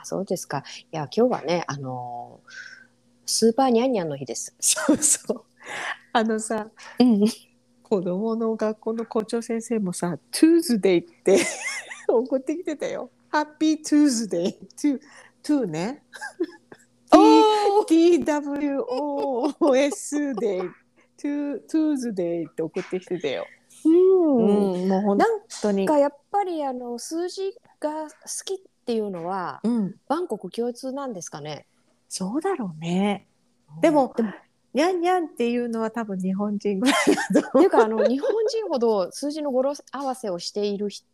あそうですか。いや今日はねあのースーパーニャンニャンの日です。そうそう。あのさ、うん。子供の学校の校長先生もさ、Tuesday って 送ってきてたよ。Happy Tuesday。to, to ね。お TWOS で to, Tuesday って送ってきてたよ。うん。うん、もう本当になん。かやっぱりあの数字が好きっていうのはうん、万国共通なんですかね？そうだろうね。でも、でもにゃんにゃんっていうのは多分日本人ぐらいだとっていうかあの日本人ほど数字の語呂合わせをしているひ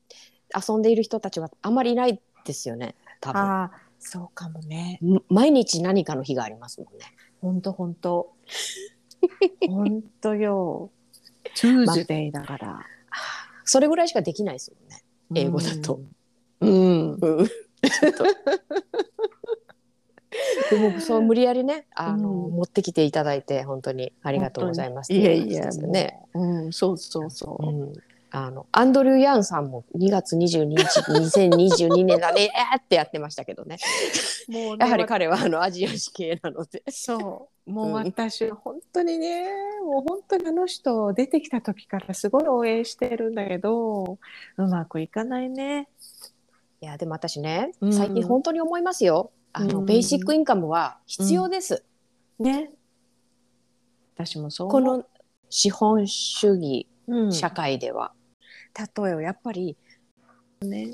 遊んでいる人たちはあまりいないですよね。多分。ああ、そうかもね。ん毎日何かの日がありますもんね。ほんとほんと。ほんとよ。Tuesday だから。それぐらいしかできないですもんね。英語だとうん。うん。ちょっと。でもそう無理やりねあの、うん持ってきていただいて本当にありがとうございますいやいや、ね。もううん、そうそうそうう。ん、あのアンドリュー・ヤンさんも2月22日2022年だね えーってやってましたけどねもうねやはり彼はあのアジア式系なのでそう。もううん私、本当にね、もう本当にあの人出てきた時からすごい応援してるんだけど、うまくいかないね。いやでも私ねうん最近本当に思いますよ、あのうんベーシックインカムは必要です、ね。私もそう。この資本主義うん、社会では、例えばやっぱりね。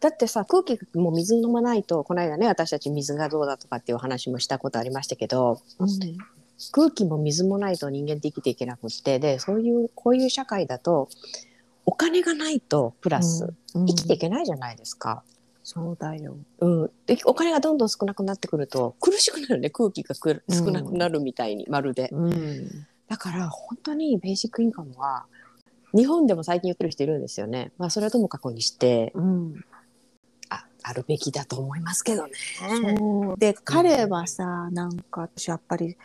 だってさ空気も水飲まないとこの間ね私たち水がどうだとかっていう話もしたことありましたけどうん。空気も水もないと人間って生きていけなくってでそういうこういう社会だとお金がないとプラスうん生きていけないじゃないですか。そうだよ。うん、でお金がどんどん少なくなってくると苦しくなるね空気がく少なくなるみたいに、まるでうん。だから本当にベーシックインカムは日本でも最近言ってる人いるんですよねまあそれはともかくにしてうん。ああるべきだと思いますけどね。そうで彼はさなんか私やっぱり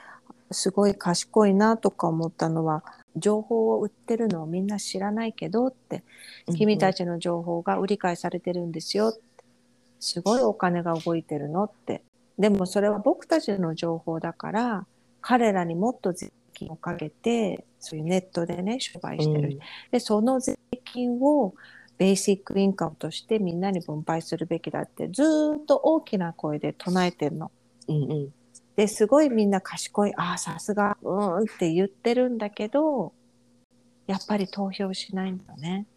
すごい賢いなとか思ったのは情報を売ってるのをみんな知らないけどって君たち、ちの情報が売り買いされてるんですよすごいお金が動いてるのって。でもそれは僕たちの情報だから彼らにもっと税金をかけてそういうネットでね商売してる、でその税金をベーシックインカムとしてみんなに分配するべきだってずーっと大きな声で唱えてるの。うんうんうんですごいみんな賢い。ああさすが。うーんって言ってるんだけどやっぱり投票しないんだね。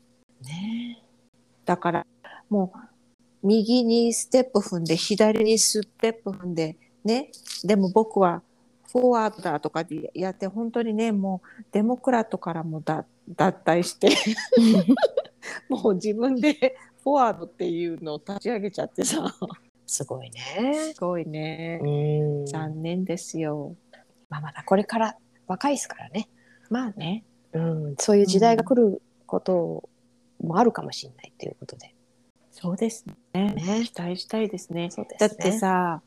ねだからもう右にステップ踏んで左にステップ踏んでね。でも僕はフォワードだとかでやって本当にねもうデモクラットからもだ脱退して もう自分でフォワードっていうのを立ち上げちゃってさすごいね。すごいね。うん。残念ですよ。まあまだこれから若いですからね、まあね。うん、そういう時代が来ることもあるかもしれないということで。そうですね。ね。期待したいですね。そうですね。だってさ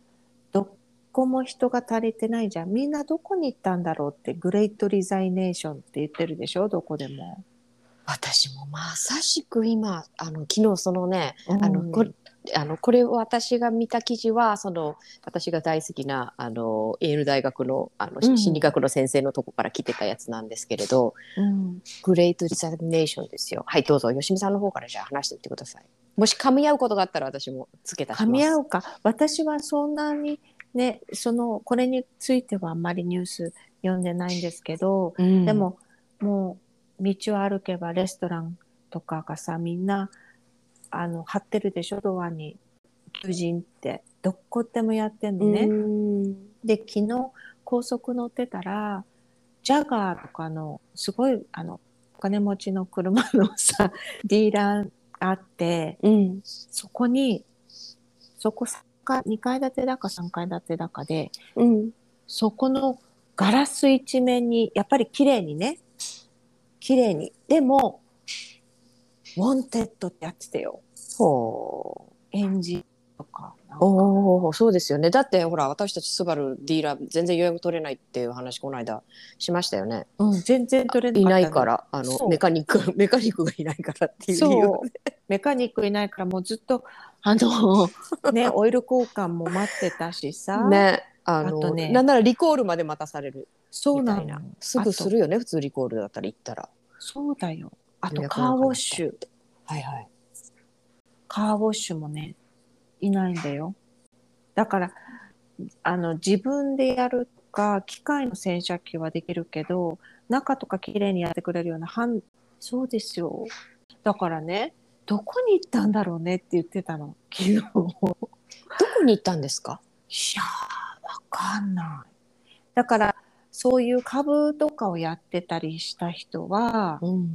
どこも人が足りてないじゃん。みんなどこに行ったんだろうってグレートリザイネーションって言ってるでしょ？どこでも。私もまさしく今あの昨日そのね、あのうん。これあのこれ私が見た記事はその私が大好きなあのエール大学のあの、うん。心理学の先生のとこから来てたやつなんですけれどうん。グレートリザイネーションですよ。はいどうぞ。吉見さんの方からじゃあ話していってください。もし噛み合うことがあったら私も付け足します。噛み合うか。私はそんなにねそのこれについてはあんまりニュース読んでないんですけど、うん。でももう道を歩けばレストランとかがさみんなあの貼ってるでしょドアに。求人って。どこでもやってんのね。うん。で昨日高速乗ってたらジャガーとかのすごいあのお金持ちの車のさ ディーラーがあってうん。そこにそこ2階建てだか3階建てだかでうん。そこのガラス一面にやっぱり綺麗にね。綺麗に。でも「Wanted」ってやってたよ。ほう。エンジンとかおおそうですよね。だってほら私たちスバルディーラー全然予約取れないっていう話この間しましたよね。うん、全然取れなかったの。いないからあのメカニック メカニックがいないからっていう理由そう。メカニックいないからもうずっとあの ねオイル交換も待ってたしさ、ねあのあとね。なんならリコールまで待たされるそうなの。みたいなすぐするよね普通リコールだったら行ったら。そうだよあとカーウォッシュ。はいはい。カーウォッシュもねいないんだよ。だからあの自分でやるか機械の洗車機はできるけど中とかきれいにやってくれるようなそうですよ。だからねどこに行ったんだろうねって言ってたの。昨日。いやどこに行ったんですか？ーわかんない。だからそういう株とかをやってたりした人は、うん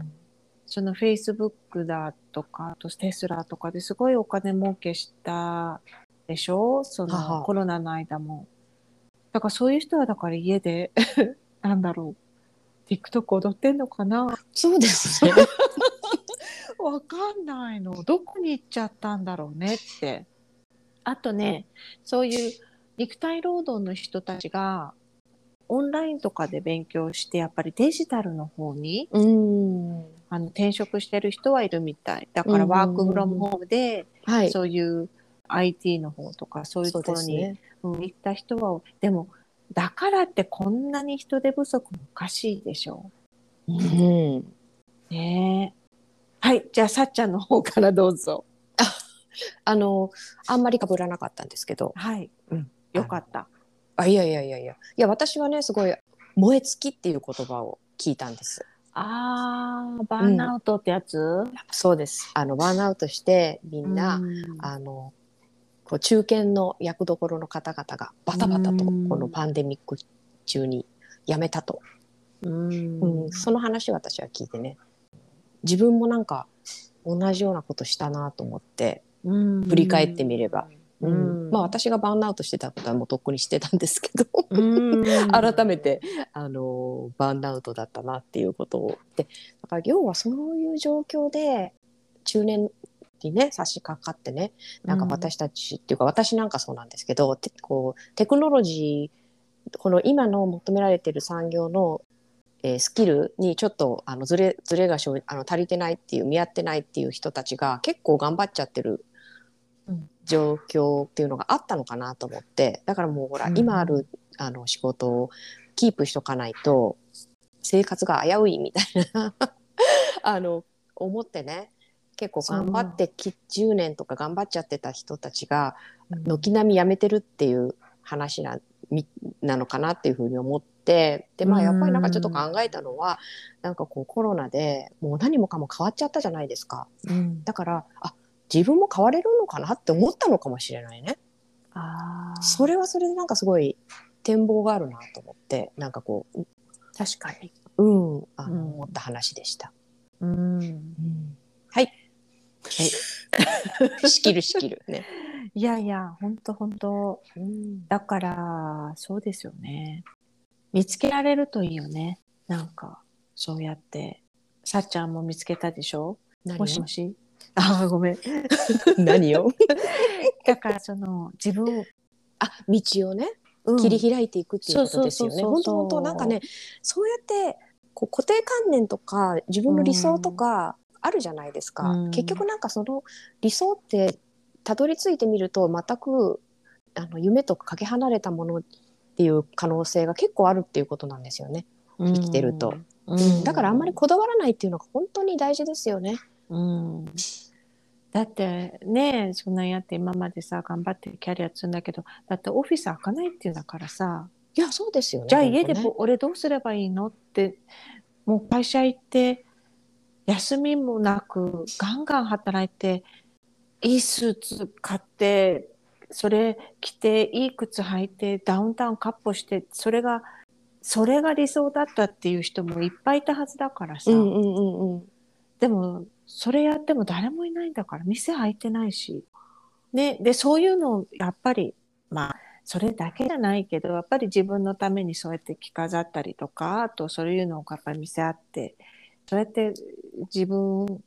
そのフェイスブックだとか、あとテスラとかですごいお金儲けしたでしょ？そのコロナの間も。だからそういう人はだから家で、なんだろう、TikTok 踊ってんのかな？そうですね わかんないの。どこに行っちゃったんだろうねって。あとね、そういう肉体労働の人たちが、オンラインとかで勉強して、やっぱりデジタルの方にうんあの転職してる人はいるみたい。だからワークフロムホームで、はいそういう IT の方とかそういうところに、うん行った人は、でも、だからってこんなに人手不足もおかしいでしょうんう。ねえ。はい、じゃあさっちゃんの方からどうぞ。あのあんまり被らなかったんですけどはい。うんよかった。あいやいやいやいやいや私はねすごい燃え尽きっていう言葉を聞いたんですあー、バーンアウトってやつ、そうです。あのバーンアウトしてみんな、うん。あのこう中堅の役どころの方々がバタバタとこうん。のパンデミック中に辞めたと、うん。うんその話を私は聞いてね。自分もなんか同じようなことしたなと思って、うん。振り返ってみれば、うん。まあ私がバーンアウトしてたことはもうとっくにしてたんですけど、うん。改めてあのバーンアウトだったなっていうことを。でだから要はそういう状況で中年にね差し掛かってねなんか私たちっていうか、私なんかそうなんですけどてこうテクノロジーこの今の求められてる産業の、えースキルにちょっとあのずれずれが生じあの足りてないっていう見合ってないっていう人たちが結構頑張っちゃってるうん状況っていうのがあったのかなと思ってだからもうほら、うん。今あるあの仕事をキープしとかないと生活が危ういみたいな あの思ってね結構頑張ってき10年とか頑張っちゃってた人たちが軒並み辞めてるっていう話なみなのかなっていうふうに思ってでまあやっぱりなんかちょっと考えたのはなんかこうコロナでもう何もかも変わっちゃったじゃないですか。うん。だからあ自分も変われるのかなって思ったのかもしれないね。あー。それはそれでなんかすごい展望があるなと思ってなんかこう確かに。うんあの、うん思った話でした、うん。はい。はい。仕切る仕切るね、いやいや、本当本当。うん、だから、そうですよね。見つけられるといいよね。なんか、そうやって。さっちゃんも見つけたでしょ？何？もしもし？あー、ごめん。何を？だから、その、自分、あ道をねうん切り開いていくっていうことですよね。本当本当なんかねそうやってこう固定観念とか自分の理想とかあるじゃないですか。うん結局なんかその理想ってたどり着いてみると全くあの夢とかかけ離れたものっていう可能性が結構あるっていうことなんですよね。生きてると。うんだからあんまりこだわらないっていうのが本当に大事ですよね。うんだってねそんなんやって今までさ頑張ってキャリア積んだけどだってオフィス開かないっていうんだからさいやそうですよね。じゃあ家でねぼ俺どうすればいいのってもう会社行って休みもなくガンガン働いていいスーツ買ってそれ着ていい靴履いてダウンタウンカッポしてそれがそれが理想だったっていう人もいっぱいいたはずだからさ、うんうんうんうん。でもそれやっても誰もいないんだから店開いてないしねでそういうのをやっぱりまあそれだけじゃないけどやっぱり自分のためにそうやって着飾ったりとかあとそういうのをやっぱり見せ合ってそうやって自分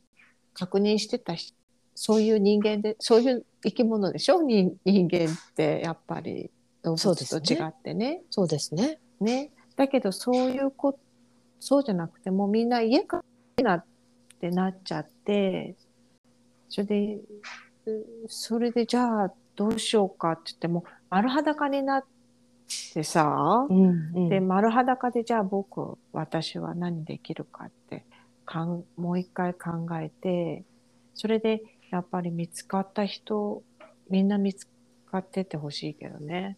確認してたしそういう人間でそういう生き物でしょ？人人間ってやっぱり動そう物ですねと違ってね。そうですね。ねだけどそういうこそうじゃなくてもうみんな家からなってなっちゃってそれで、それでじゃあどうしようかって言っても、丸裸になってさ、うんうんで、丸裸でじゃあ僕、私は何できるかってかん、もう一回考えて、それでやっぱり見つかった人、みんな見つかっててほしいけどね。